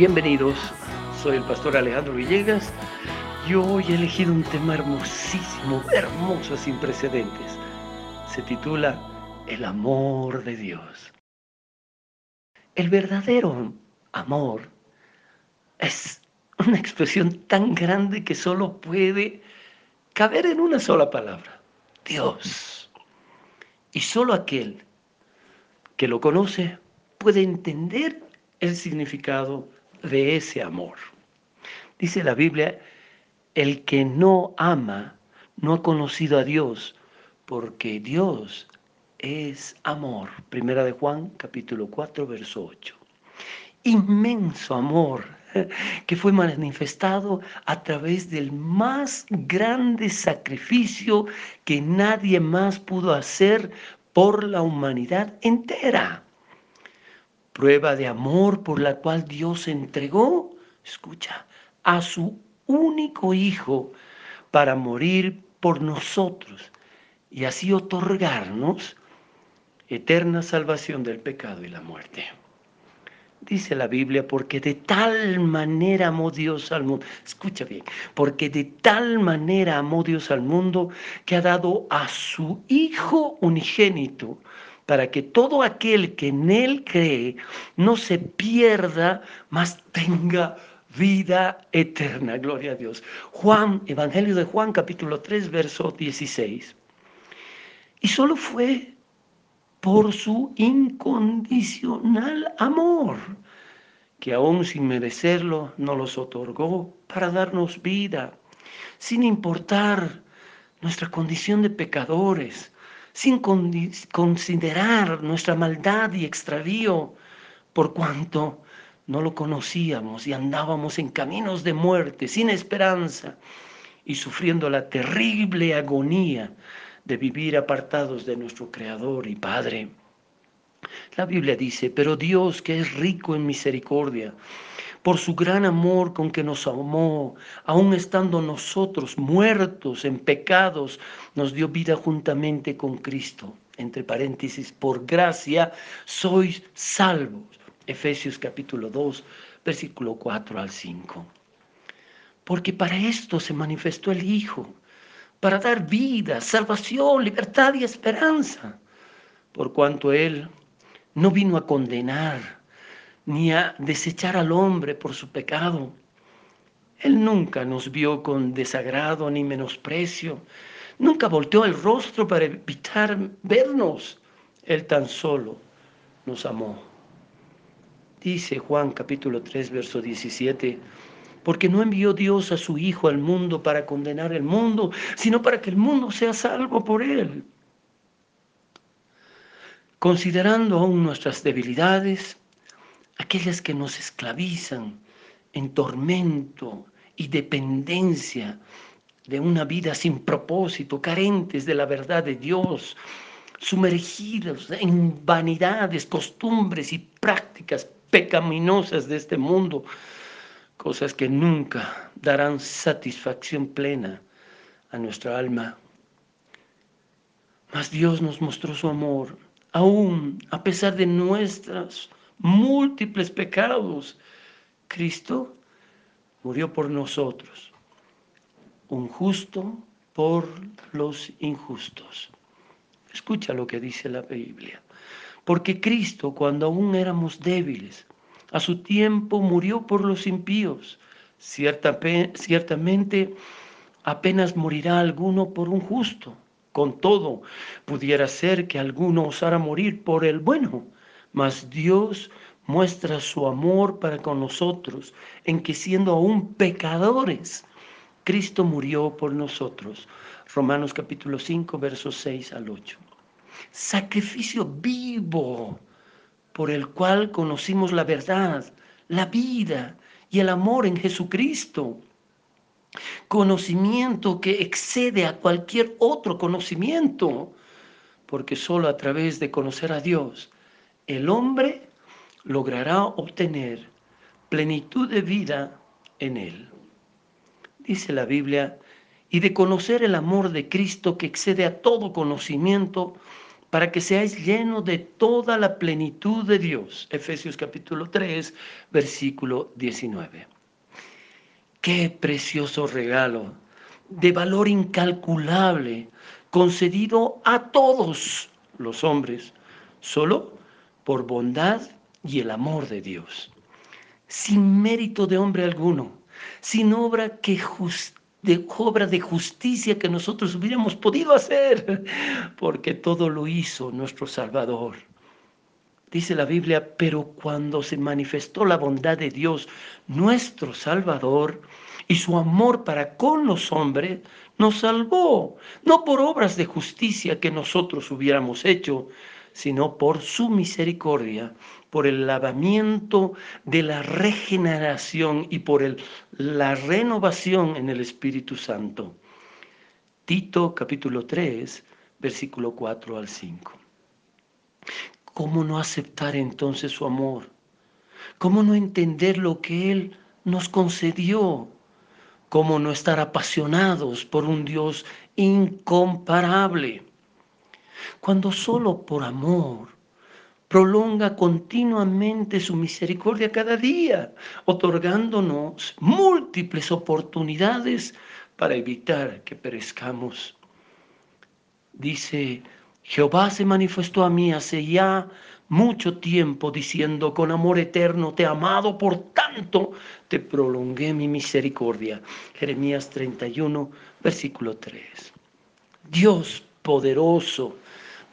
Bienvenidos, soy el pastor Alejandro Villegas. Yo hoy he elegido un tema hermosísimo, hermoso, sin precedentes. Se titula El amor de Dios. El verdadero amor es una expresión tan grande que solo puede caber en una sola palabra, Dios. Y solo aquel que lo conoce puede entender el significado de ese amor. Dice la Biblia, el que no ama no ha conocido a Dios, porque Dios es amor. Primera de Juan, capítulo 4, verso 8. Inmenso amor que fue manifestado a través del más grande sacrificio que nadie más pudo hacer por la humanidad entera prueba de amor por la cual Dios entregó, escucha, a su único Hijo para morir por nosotros y así otorgarnos eterna salvación del pecado y la muerte. Dice la Biblia, porque de tal manera amó Dios al mundo, escucha bien, porque de tal manera amó Dios al mundo que ha dado a su Hijo unigénito para que todo aquel que en Él cree no se pierda, mas tenga vida eterna. Gloria a Dios. Juan, Evangelio de Juan, capítulo 3, verso 16. Y solo fue por su incondicional amor, que aún sin merecerlo nos los otorgó para darnos vida, sin importar nuestra condición de pecadores, sin considerar nuestra maldad y extravío, por cuanto no lo conocíamos y andábamos en caminos de muerte, sin esperanza, y sufriendo la terrible agonía de vivir apartados de nuestro Creador y Padre. La Biblia dice, pero Dios que es rico en misericordia, por su gran amor con que nos amó, aun estando nosotros muertos en pecados, nos dio vida juntamente con Cristo. Entre paréntesis, por gracia sois salvos. Efesios capítulo 2, versículo 4 al 5. Porque para esto se manifestó el Hijo, para dar vida, salvación, libertad y esperanza, por cuanto Él no vino a condenar, ni a desechar al hombre por su pecado. Él nunca nos vio con desagrado ni menosprecio, nunca volteó el rostro para evitar vernos. Él tan solo nos amó. Dice Juan capítulo 3, verso 17, porque no envió Dios a su Hijo al mundo para condenar el mundo, sino para que el mundo sea salvo por él. Considerando aún nuestras debilidades, aquellas que nos esclavizan en tormento y dependencia de una vida sin propósito, carentes de la verdad de Dios, sumergidos en vanidades, costumbres y prácticas pecaminosas de este mundo, cosas que nunca darán satisfacción plena a nuestra alma. Mas Dios nos mostró su amor, aún a pesar de nuestras múltiples pecados, Cristo murió por nosotros, un justo por los injustos. Escucha lo que dice la Biblia. Porque Cristo, cuando aún éramos débiles, a su tiempo murió por los impíos. ciertamente apenas morirá alguno por un justo. Con todo, pudiera ser que alguno osara morir por el bueno mas Dios muestra su amor para con nosotros en que siendo aún pecadores, Cristo murió por nosotros. Romanos capítulo 5, versos 6 al 8. Sacrificio vivo por el cual conocimos la verdad, la vida y el amor en Jesucristo. Conocimiento que excede a cualquier otro conocimiento, porque solo a través de conocer a Dios el hombre logrará obtener plenitud de vida en él. Dice la Biblia, y de conocer el amor de Cristo que excede a todo conocimiento, para que seáis llenos de toda la plenitud de Dios. Efesios capítulo 3, versículo 19. Qué precioso regalo de valor incalculable concedido a todos los hombres, solo por bondad y el amor de Dios, sin mérito de hombre alguno, sin obra que obra de justicia que nosotros hubiéramos podido hacer, porque todo lo hizo nuestro Salvador. Dice la Biblia, pero cuando se manifestó la bondad de Dios, nuestro Salvador, y su amor para con los hombres, nos salvó, no por obras de justicia que nosotros hubiéramos hecho, sino por su misericordia, por el lavamiento de la regeneración y por el, la renovación en el Espíritu Santo. Tito capítulo 3, versículo 4 al 5. ¿Cómo no aceptar entonces su amor? ¿Cómo no entender lo que Él nos concedió? ¿Cómo no estar apasionados por un Dios incomparable? Cuando solo por amor prolonga continuamente su misericordia cada día, otorgándonos múltiples oportunidades para evitar que perezcamos. Dice, Jehová se manifestó a mí hace ya mucho tiempo diciendo, con amor eterno te he amado, por tanto te prolongué mi misericordia. Jeremías 31, versículo 3. Dios poderoso,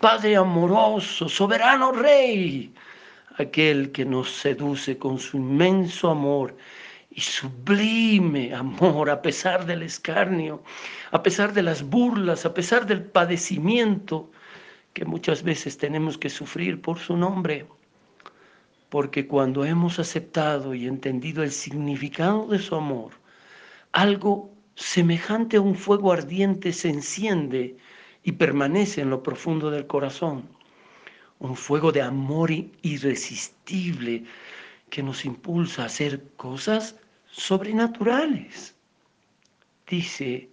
Padre amoroso, soberano Rey, aquel que nos seduce con su inmenso amor y sublime amor a pesar del escarnio, a pesar de las burlas, a pesar del padecimiento que muchas veces tenemos que sufrir por su nombre. Porque cuando hemos aceptado y entendido el significado de su amor, algo semejante a un fuego ardiente se enciende y permanece en lo profundo del corazón. Un fuego de amor irresistible que nos impulsa a hacer cosas sobrenaturales. Dice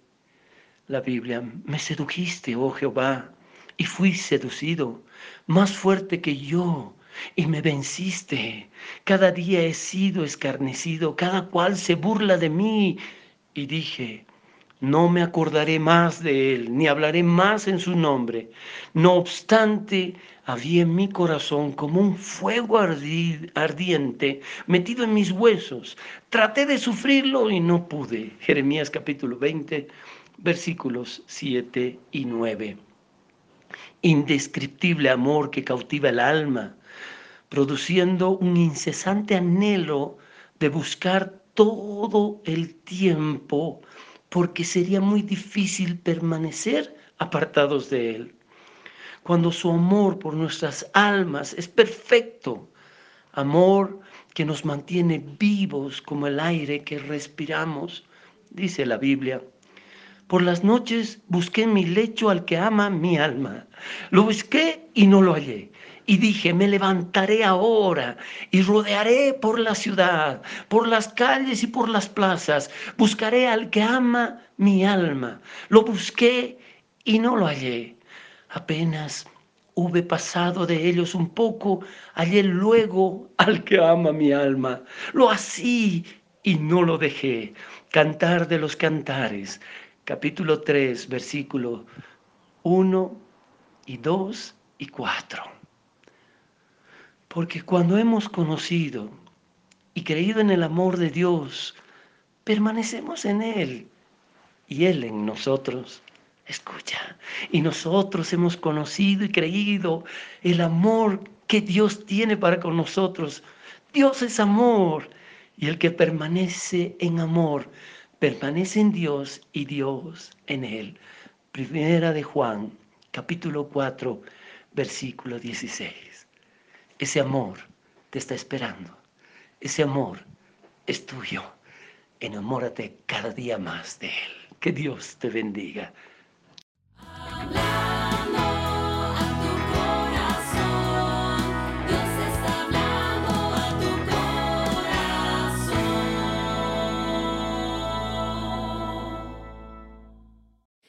la Biblia, me sedujiste, oh Jehová, y fui seducido, más fuerte que yo, y me venciste. Cada día he sido escarnecido, cada cual se burla de mí. Y dije, no me acordaré más de él, ni hablaré más en su nombre. No obstante, había en mi corazón como un fuego ardiente metido en mis huesos. Traté de sufrirlo y no pude. Jeremías capítulo 20, versículos 7 y 9. Indescriptible amor que cautiva el alma, produciendo un incesante anhelo de buscar todo el tiempo porque sería muy difícil permanecer apartados de Él. Cuando su amor por nuestras almas es perfecto, amor que nos mantiene vivos como el aire que respiramos, dice la Biblia. Por las noches busqué en mi lecho al que ama mi alma. Lo busqué y no lo hallé y dije, me levantaré ahora y rodearé por la ciudad, por las calles y por las plazas. Buscaré al que ama mi alma. Lo busqué y no lo hallé. Apenas hube pasado de ellos un poco, hallé luego al que ama mi alma. Lo así y no lo dejé. Cantar de los cantares, capítulo 3, versículo 1 y 2 y 4. Porque cuando hemos conocido y creído en el amor de Dios, permanecemos en Él y Él en nosotros. Escucha, y nosotros hemos conocido y creído el amor que Dios tiene para con nosotros. Dios es amor y el que permanece en amor, permanece en Dios y Dios en Él. Primera de Juan, capítulo 4, versículo 16. Ese amor te está esperando. Ese amor es tuyo. Enamórate cada día más de Él. Que Dios te bendiga.